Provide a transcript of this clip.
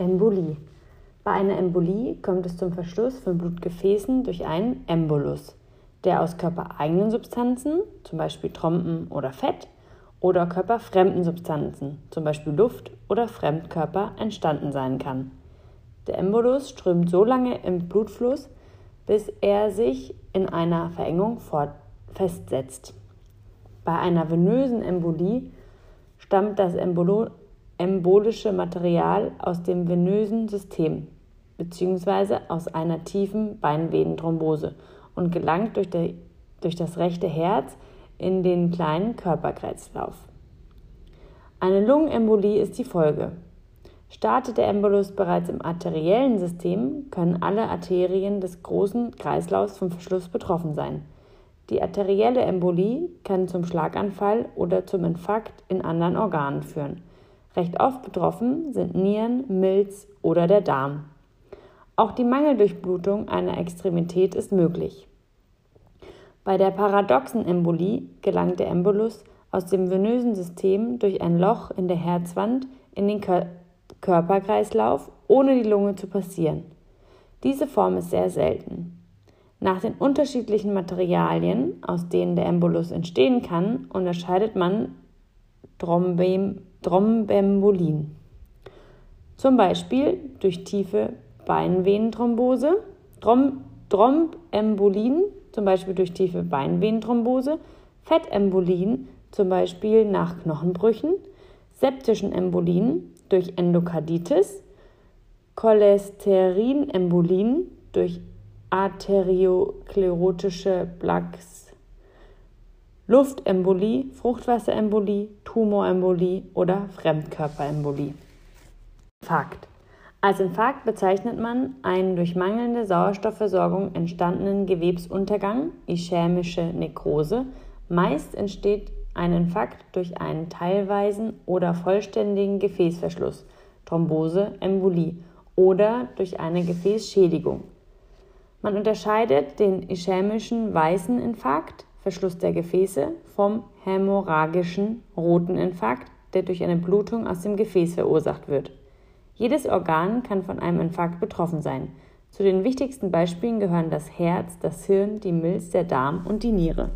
Embolie. Bei einer Embolie kommt es zum Verschluss von Blutgefäßen durch einen Embolus, der aus körpereigenen Substanzen, zum Beispiel Trompen oder Fett, oder körperfremden Substanzen, zum Beispiel Luft oder Fremdkörper, entstanden sein kann. Der Embolus strömt so lange im Blutfluss, bis er sich in einer Verengung festsetzt. Bei einer venösen Embolie stammt das Embolo embolische Material aus dem venösen System bzw. aus einer tiefen Beinvenenthrombose und gelangt durch, der, durch das rechte Herz in den kleinen Körperkreislauf. Eine Lungenembolie ist die Folge. Startet der Embolus bereits im arteriellen System, können alle Arterien des großen Kreislaufs vom Verschluss betroffen sein. Die arterielle Embolie kann zum Schlaganfall oder zum Infarkt in anderen Organen führen. Recht oft betroffen sind Nieren, Milz oder der Darm. Auch die Mangeldurchblutung einer Extremität ist möglich. Bei der paradoxen Embolie gelangt der Embolus aus dem venösen System durch ein Loch in der Herzwand in den Kör Körperkreislauf, ohne die Lunge zu passieren. Diese Form ist sehr selten. Nach den unterschiedlichen Materialien, aus denen der Embolus entstehen kann, unterscheidet man Thrombem Thrombembolien. Zum Beispiel durch tiefe Beinvenenthrombose, Throm Thrombembolien, zum Beispiel durch tiefe Beinvenenthrombose, Fettembolien, zum Beispiel nach Knochenbrüchen, septischen Embolien durch Endokarditis, Cholesterinembolien durch arteriosklerotische Plaques Luftembolie, Fruchtwasserembolie, Tumorembolie oder Fremdkörperembolie. Infarkt. Als Infarkt bezeichnet man einen durch mangelnde Sauerstoffversorgung entstandenen Gewebsuntergang, ischämische Nekrose. Meist entsteht ein Infarkt durch einen teilweisen oder vollständigen Gefäßverschluss, Thrombose, Embolie oder durch eine Gefäßschädigung. Man unterscheidet den ischämischen weißen Infarkt, Verschluss der Gefäße vom hämorrhagischen roten Infarkt, der durch eine Blutung aus dem Gefäß verursacht wird. Jedes Organ kann von einem Infarkt betroffen sein. Zu den wichtigsten Beispielen gehören das Herz, das Hirn, die Milz, der Darm und die Niere.